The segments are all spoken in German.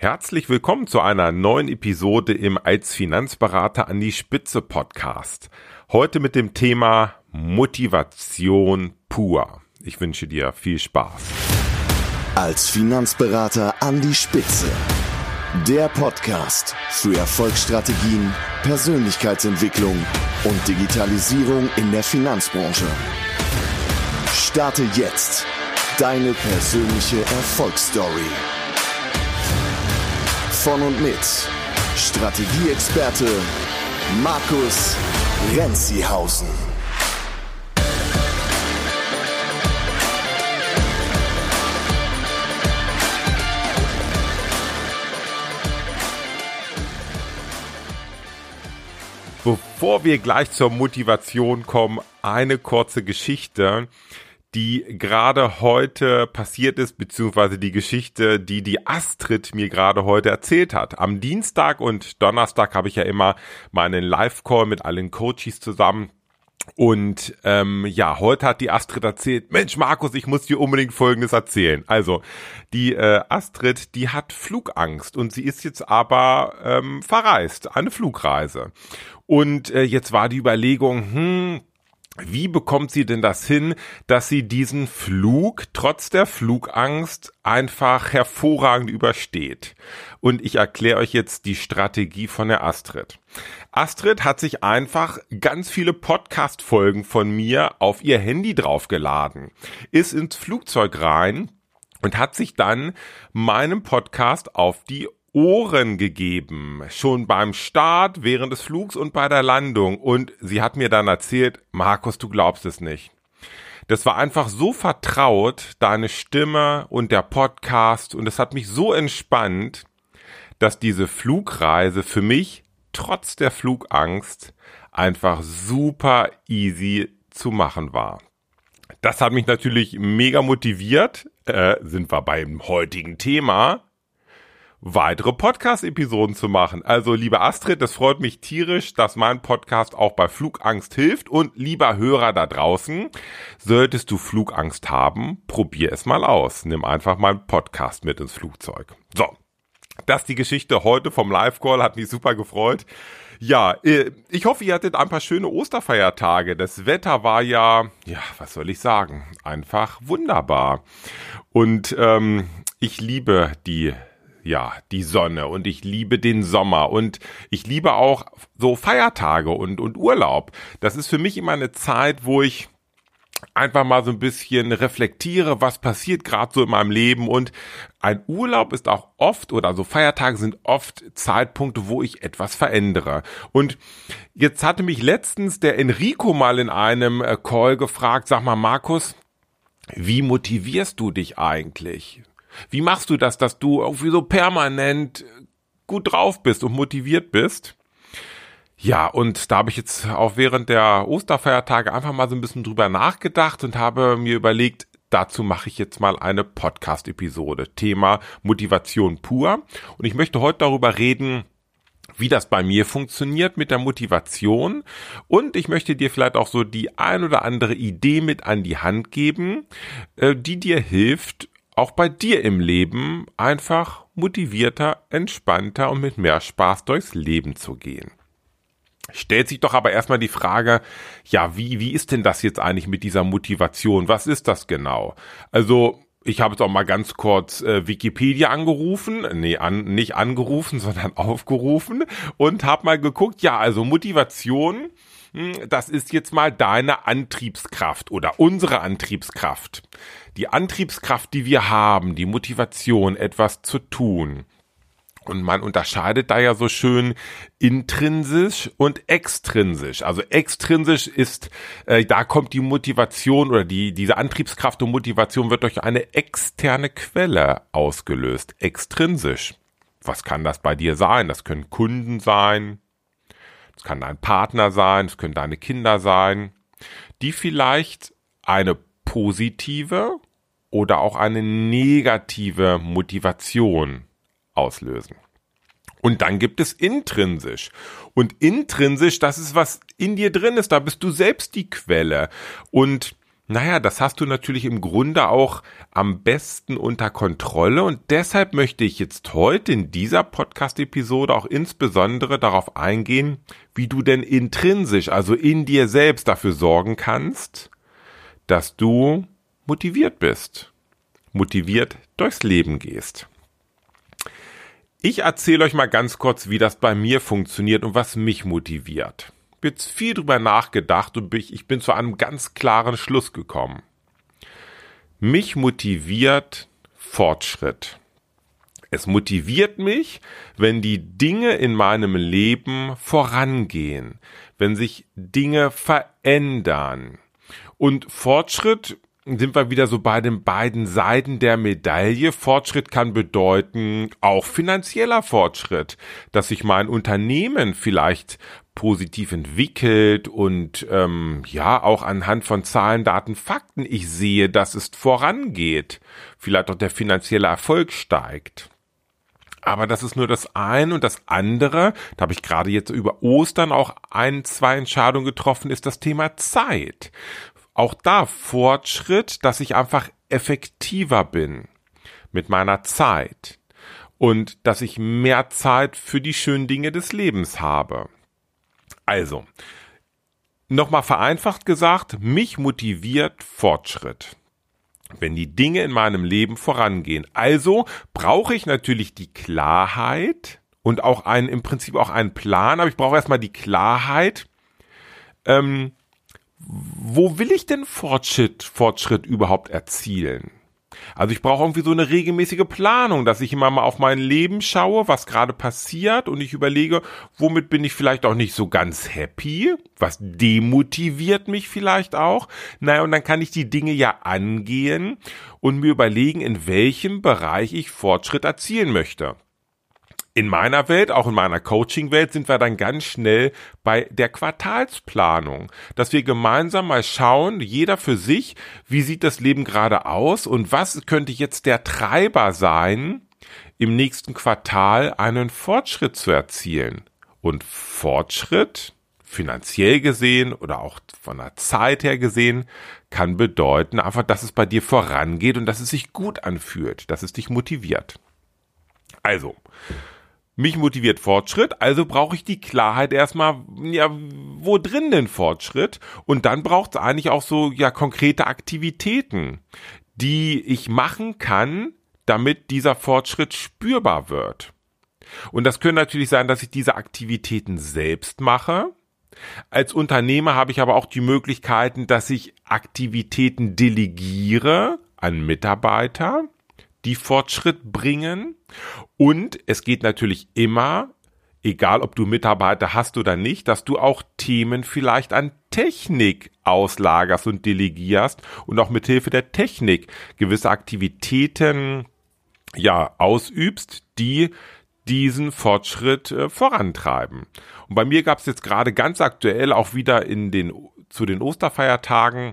Herzlich willkommen zu einer neuen Episode im Als Finanzberater an die Spitze Podcast. Heute mit dem Thema Motivation pur. Ich wünsche dir viel Spaß. Als Finanzberater an die Spitze. Der Podcast für Erfolgsstrategien, Persönlichkeitsentwicklung und Digitalisierung in der Finanzbranche. Starte jetzt deine persönliche Erfolgsstory von und mit Strategieexperte Markus Renzihausen. Bevor wir gleich zur Motivation kommen, eine kurze Geschichte die gerade heute passiert ist, beziehungsweise die Geschichte, die die Astrid mir gerade heute erzählt hat. Am Dienstag und Donnerstag habe ich ja immer meinen Live-Call mit allen Coaches zusammen. Und ähm, ja, heute hat die Astrid erzählt, Mensch Markus, ich muss dir unbedingt Folgendes erzählen. Also, die äh, Astrid, die hat Flugangst und sie ist jetzt aber ähm, verreist, eine Flugreise. Und äh, jetzt war die Überlegung, hm, wie bekommt sie denn das hin, dass sie diesen Flug trotz der Flugangst einfach hervorragend übersteht? Und ich erkläre euch jetzt die Strategie von der Astrid. Astrid hat sich einfach ganz viele Podcast-Folgen von mir auf ihr Handy draufgeladen, ist ins Flugzeug rein und hat sich dann meinem Podcast auf die Ohren gegeben, schon beim Start, während des Flugs und bei der Landung. Und sie hat mir dann erzählt, Markus, du glaubst es nicht. Das war einfach so vertraut, deine Stimme und der Podcast. Und es hat mich so entspannt, dass diese Flugreise für mich trotz der Flugangst einfach super easy zu machen war. Das hat mich natürlich mega motiviert. Äh, sind wir beim heutigen Thema weitere Podcast-Episoden zu machen. Also, liebe Astrid, es freut mich tierisch, dass mein Podcast auch bei Flugangst hilft. Und lieber Hörer da draußen, solltest du Flugangst haben, probier es mal aus. Nimm einfach meinen Podcast mit ins Flugzeug. So. Das ist die Geschichte heute vom Live-Call, hat mich super gefreut. Ja, äh, ich hoffe, ihr hattet ein paar schöne Osterfeiertage. Das Wetter war ja, ja, was soll ich sagen, einfach wunderbar. Und ähm, ich liebe die ja, die Sonne und ich liebe den Sommer und ich liebe auch so Feiertage und, und Urlaub. Das ist für mich immer eine Zeit, wo ich einfach mal so ein bisschen reflektiere, was passiert gerade so in meinem Leben und ein Urlaub ist auch oft oder so Feiertage sind oft Zeitpunkte, wo ich etwas verändere. Und jetzt hatte mich letztens der Enrico mal in einem äh, Call gefragt, sag mal Markus, wie motivierst du dich eigentlich? Wie machst du das, dass du irgendwie so permanent gut drauf bist und motiviert bist? Ja, und da habe ich jetzt auch während der Osterfeiertage einfach mal so ein bisschen drüber nachgedacht und habe mir überlegt, dazu mache ich jetzt mal eine Podcast-Episode. Thema Motivation pur. Und ich möchte heute darüber reden, wie das bei mir funktioniert mit der Motivation. Und ich möchte dir vielleicht auch so die ein oder andere Idee mit an die Hand geben, äh, die dir hilft, auch bei dir im Leben einfach motivierter, entspannter und mit mehr Spaß durchs Leben zu gehen. Stellt sich doch aber erstmal die Frage, ja, wie, wie ist denn das jetzt eigentlich mit dieser Motivation? Was ist das genau? Also, ich habe jetzt auch mal ganz kurz äh, Wikipedia angerufen, nee, an, nicht angerufen, sondern aufgerufen und habe mal geguckt, ja, also Motivation, hm, das ist jetzt mal deine Antriebskraft oder unsere Antriebskraft die Antriebskraft, die wir haben, die Motivation, etwas zu tun. Und man unterscheidet da ja so schön intrinsisch und extrinsisch. Also extrinsisch ist, äh, da kommt die Motivation oder die, diese Antriebskraft und Motivation wird durch eine externe Quelle ausgelöst. Extrinsisch. Was kann das bei dir sein? Das können Kunden sein. Das kann dein Partner sein. Das können deine Kinder sein. Die vielleicht eine positive oder auch eine negative Motivation auslösen. Und dann gibt es intrinsisch. Und intrinsisch, das ist was in dir drin ist, da bist du selbst die Quelle. Und naja, das hast du natürlich im Grunde auch am besten unter Kontrolle und deshalb möchte ich jetzt heute in dieser Podcast-Episode auch insbesondere darauf eingehen, wie du denn intrinsisch, also in dir selbst dafür sorgen kannst, dass du motiviert bist, motiviert durchs Leben gehst. Ich erzähle euch mal ganz kurz, wie das bei mir funktioniert und was mich motiviert jetzt viel drüber nachgedacht und ich bin zu einem ganz klaren Schluss gekommen. Mich motiviert Fortschritt. Es motiviert mich, wenn die Dinge in meinem Leben vorangehen, wenn sich Dinge verändern. Und Fortschritt sind wir wieder so bei den beiden Seiten der Medaille. Fortschritt kann bedeuten auch finanzieller Fortschritt, dass sich mein Unternehmen vielleicht positiv entwickelt und ähm, ja auch anhand von Zahlen, Daten, Fakten ich sehe, dass es vorangeht, vielleicht auch der finanzielle Erfolg steigt. Aber das ist nur das eine und das andere, da habe ich gerade jetzt über Ostern auch ein, zwei Entscheidungen getroffen, ist das Thema Zeit. Auch da Fortschritt, dass ich einfach effektiver bin mit meiner Zeit und dass ich mehr Zeit für die schönen Dinge des Lebens habe. Also, nochmal vereinfacht gesagt, mich motiviert Fortschritt. Wenn die Dinge in meinem Leben vorangehen. Also brauche ich natürlich die Klarheit und auch einen, im Prinzip auch einen Plan, aber ich brauche erstmal die Klarheit, ähm, wo will ich denn Fortschritt, Fortschritt überhaupt erzielen? Also ich brauche irgendwie so eine regelmäßige Planung, dass ich immer mal auf mein Leben schaue, was gerade passiert und ich überlege, womit bin ich vielleicht auch nicht so ganz happy, was demotiviert mich vielleicht auch. Naja, und dann kann ich die Dinge ja angehen und mir überlegen, in welchem Bereich ich Fortschritt erzielen möchte in meiner Welt, auch in meiner Coaching-Welt, sind wir dann ganz schnell bei der Quartalsplanung, dass wir gemeinsam mal schauen, jeder für sich, wie sieht das Leben gerade aus und was könnte jetzt der Treiber sein, im nächsten Quartal einen Fortschritt zu erzielen. Und Fortschritt, finanziell gesehen oder auch von der Zeit her gesehen, kann bedeuten einfach, dass es bei dir vorangeht und dass es sich gut anfühlt, dass es dich motiviert. Also, mich motiviert Fortschritt, also brauche ich die Klarheit erstmal, ja, wo drin denn Fortschritt? Und dann braucht es eigentlich auch so, ja, konkrete Aktivitäten, die ich machen kann, damit dieser Fortschritt spürbar wird. Und das können natürlich sein, dass ich diese Aktivitäten selbst mache. Als Unternehmer habe ich aber auch die Möglichkeiten, dass ich Aktivitäten delegiere an Mitarbeiter die Fortschritt bringen. Und es geht natürlich immer, egal ob du Mitarbeiter hast oder nicht, dass du auch Themen vielleicht an Technik auslagerst und delegierst und auch mithilfe der Technik gewisse Aktivitäten ja ausübst, die diesen Fortschritt äh, vorantreiben. Und bei mir gab es jetzt gerade ganz aktuell auch wieder in den zu den Osterfeiertagen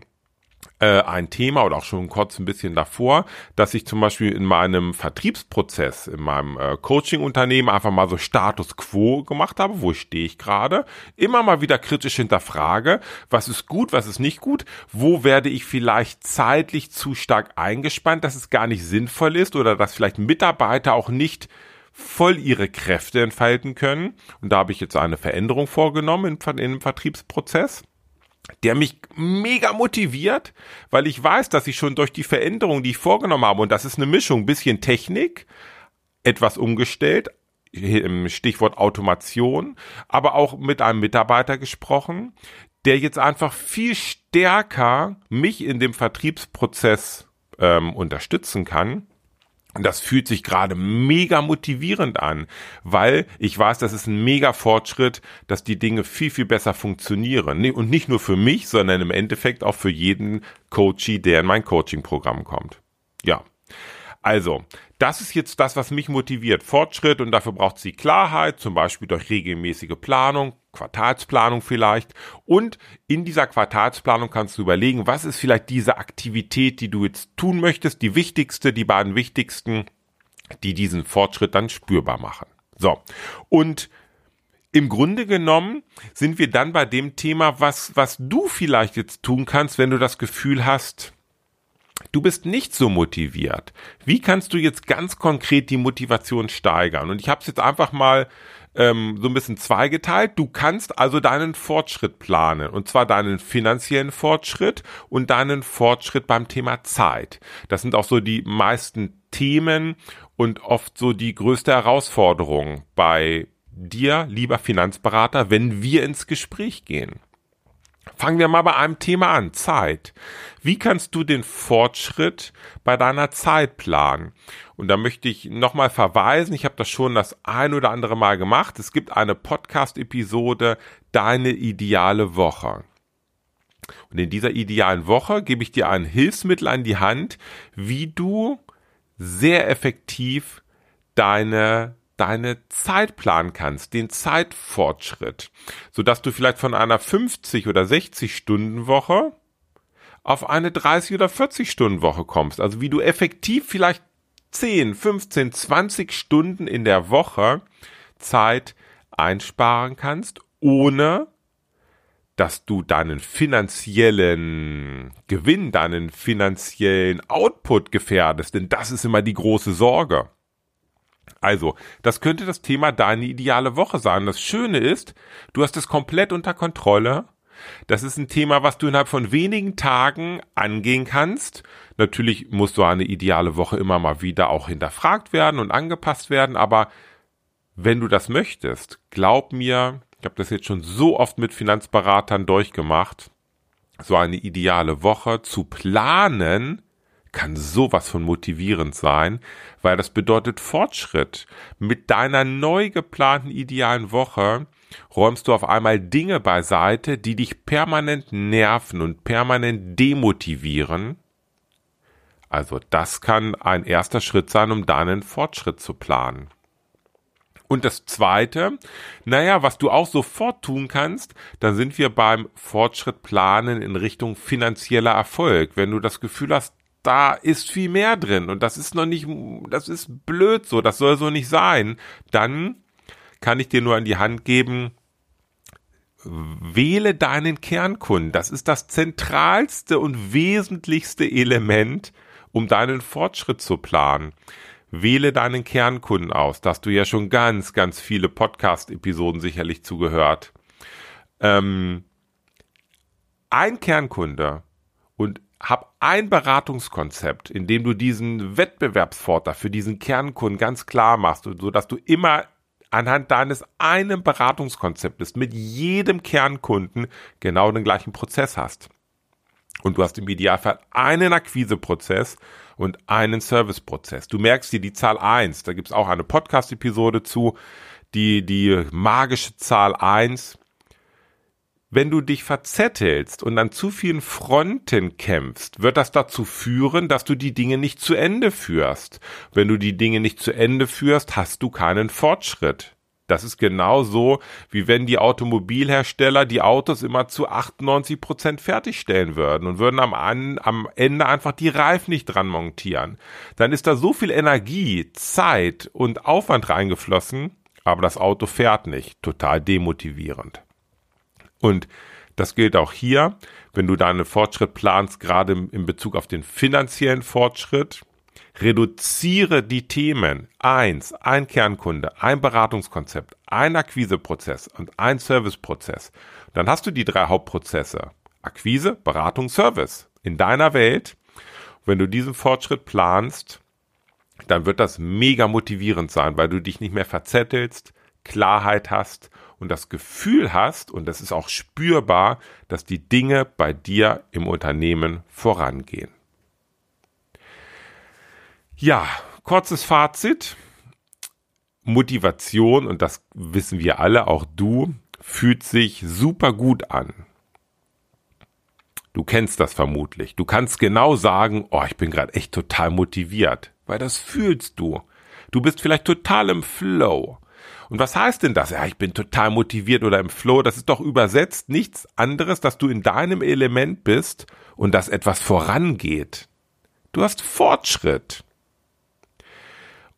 äh, ein Thema oder auch schon kurz ein bisschen davor, dass ich zum Beispiel in meinem Vertriebsprozess, in meinem äh, Coaching-Unternehmen einfach mal so Status Quo gemacht habe, wo stehe ich gerade, immer mal wieder kritisch hinterfrage, was ist gut, was ist nicht gut, wo werde ich vielleicht zeitlich zu stark eingespannt, dass es gar nicht sinnvoll ist oder dass vielleicht Mitarbeiter auch nicht voll ihre Kräfte entfalten können. Und da habe ich jetzt eine Veränderung vorgenommen in, in dem Vertriebsprozess der mich mega motiviert, weil ich weiß, dass ich schon durch die Veränderung, die ich vorgenommen habe, und das ist eine Mischung, bisschen Technik, etwas umgestellt, Stichwort Automation, aber auch mit einem Mitarbeiter gesprochen, der jetzt einfach viel stärker mich in dem Vertriebsprozess ähm, unterstützen kann das fühlt sich gerade mega motivierend an, weil ich weiß, das ist ein mega Fortschritt, dass die Dinge viel, viel besser funktionieren. Und nicht nur für mich, sondern im Endeffekt auch für jeden Coachie, der in mein Coaching-Programm kommt. Ja. Also, das ist jetzt das, was mich motiviert. Fortschritt und dafür braucht sie Klarheit, zum Beispiel durch regelmäßige Planung, Quartalsplanung vielleicht. Und in dieser Quartalsplanung kannst du überlegen, was ist vielleicht diese Aktivität, die du jetzt tun möchtest, die wichtigste, die beiden wichtigsten, die diesen Fortschritt dann spürbar machen. So. Und im Grunde genommen sind wir dann bei dem Thema, was, was du vielleicht jetzt tun kannst, wenn du das Gefühl hast, du bist nicht so motiviert. Wie kannst du jetzt ganz konkret die Motivation steigern? Und ich habe es jetzt einfach mal ähm, so ein bisschen zweigeteilt. Du kannst also deinen Fortschritt planen. Und zwar deinen finanziellen Fortschritt und deinen Fortschritt beim Thema Zeit. Das sind auch so die meisten Themen und oft so die größte Herausforderung bei dir, lieber Finanzberater, wenn wir ins Gespräch gehen. Fangen wir mal bei einem Thema an, Zeit. Wie kannst du den Fortschritt bei deiner Zeit planen? Und da möchte ich nochmal verweisen, ich habe das schon das ein oder andere Mal gemacht. Es gibt eine Podcast-Episode, Deine ideale Woche. Und in dieser idealen Woche gebe ich dir ein Hilfsmittel an die Hand, wie du sehr effektiv deine deine Zeit planen kannst, den Zeitfortschritt, so dass du vielleicht von einer 50 oder 60 Stunden Woche auf eine 30 oder 40 Stunden Woche kommst. Also wie du effektiv vielleicht 10, 15, 20 Stunden in der Woche Zeit einsparen kannst, ohne dass du deinen finanziellen Gewinn, deinen finanziellen Output gefährdest, denn das ist immer die große Sorge. Also, das könnte das Thema deine ideale Woche sein. Das Schöne ist, du hast es komplett unter Kontrolle. Das ist ein Thema, was du innerhalb von wenigen Tagen angehen kannst. Natürlich muss so eine ideale Woche immer mal wieder auch hinterfragt werden und angepasst werden, aber wenn du das möchtest, glaub mir, ich habe das jetzt schon so oft mit Finanzberatern durchgemacht, so eine ideale Woche zu planen, kann sowas von motivierend sein, weil das bedeutet Fortschritt. Mit deiner neu geplanten idealen Woche räumst du auf einmal Dinge beiseite, die dich permanent nerven und permanent demotivieren. Also das kann ein erster Schritt sein, um deinen Fortschritt zu planen. Und das zweite, naja, was du auch sofort tun kannst, dann sind wir beim Fortschritt planen in Richtung finanzieller Erfolg. Wenn du das Gefühl hast, da ist viel mehr drin und das ist noch nicht, das ist blöd so, das soll so nicht sein, dann kann ich dir nur an die Hand geben, wähle deinen Kernkunden. Das ist das zentralste und wesentlichste Element, um deinen Fortschritt zu planen. Wähle deinen Kernkunden aus. Da hast du ja schon ganz, ganz viele Podcast-Episoden sicherlich zugehört. Ähm, ein Kernkunde und hab ein Beratungskonzept, in dem du diesen Wettbewerbsvorteil für diesen Kernkunden ganz klar machst, so dass du immer anhand deines einen Beratungskonzeptes mit jedem Kernkunden genau den gleichen Prozess hast. Und du hast im Idealfall einen Akquiseprozess und einen Serviceprozess. Du merkst dir die Zahl eins. da gibt's auch eine Podcast-Episode zu, die, die magische Zahl eins wenn du dich verzettelst und an zu vielen Fronten kämpfst, wird das dazu führen, dass du die Dinge nicht zu Ende führst. Wenn du die Dinge nicht zu Ende führst, hast du keinen Fortschritt. Das ist genauso, wie wenn die Automobilhersteller die Autos immer zu 98 Prozent fertigstellen würden und würden am, am Ende einfach die Reifen nicht dran montieren. Dann ist da so viel Energie, Zeit und Aufwand reingeflossen, aber das Auto fährt nicht. Total demotivierend. Und das gilt auch hier, wenn du deinen Fortschritt planst, gerade in Bezug auf den finanziellen Fortschritt. Reduziere die Themen. Eins, ein Kernkunde, ein Beratungskonzept, ein Akquiseprozess und ein Serviceprozess. Dann hast du die drei Hauptprozesse. Akquise, Beratung, Service. In deiner Welt. Wenn du diesen Fortschritt planst, dann wird das mega motivierend sein, weil du dich nicht mehr verzettelst, Klarheit hast und das Gefühl hast, und das ist auch spürbar, dass die Dinge bei dir im Unternehmen vorangehen. Ja, kurzes Fazit. Motivation, und das wissen wir alle, auch du, fühlt sich super gut an. Du kennst das vermutlich. Du kannst genau sagen, oh, ich bin gerade echt total motiviert, weil das fühlst du. Du bist vielleicht total im Flow. Und was heißt denn das? Ja, ich bin total motiviert oder im Flow. Das ist doch übersetzt nichts anderes, dass du in deinem Element bist und dass etwas vorangeht. Du hast Fortschritt.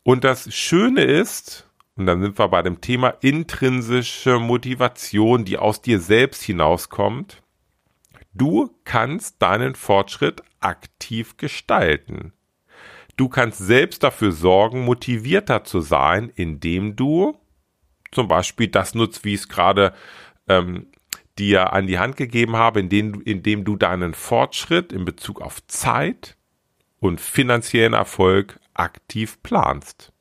Und das Schöne ist, Und dann sind wir bei dem Thema intrinsische Motivation, die aus dir selbst hinauskommt. Du kannst deinen Fortschritt aktiv gestalten. Du kannst selbst dafür sorgen, motivierter zu sein, indem du zum Beispiel das nutzt, wie ich es gerade ähm, dir an die Hand gegeben habe, indem, indem du deinen Fortschritt in Bezug auf Zeit und finanziellen Erfolg aktiv planst.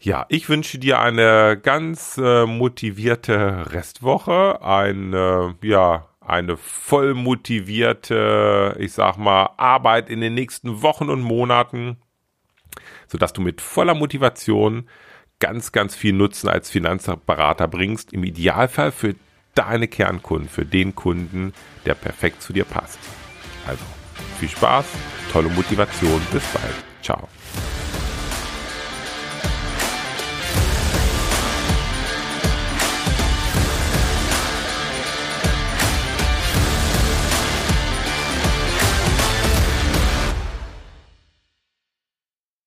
Ja, ich wünsche dir eine ganz äh, motivierte Restwoche, eine, ja, eine voll motivierte, ich sag mal, Arbeit in den nächsten Wochen und Monaten, sodass du mit voller Motivation ganz, ganz viel Nutzen als Finanzberater bringst. Im Idealfall für deine Kernkunden, für den Kunden, der perfekt zu dir passt. Also, viel Spaß, tolle Motivation, bis bald. Ciao.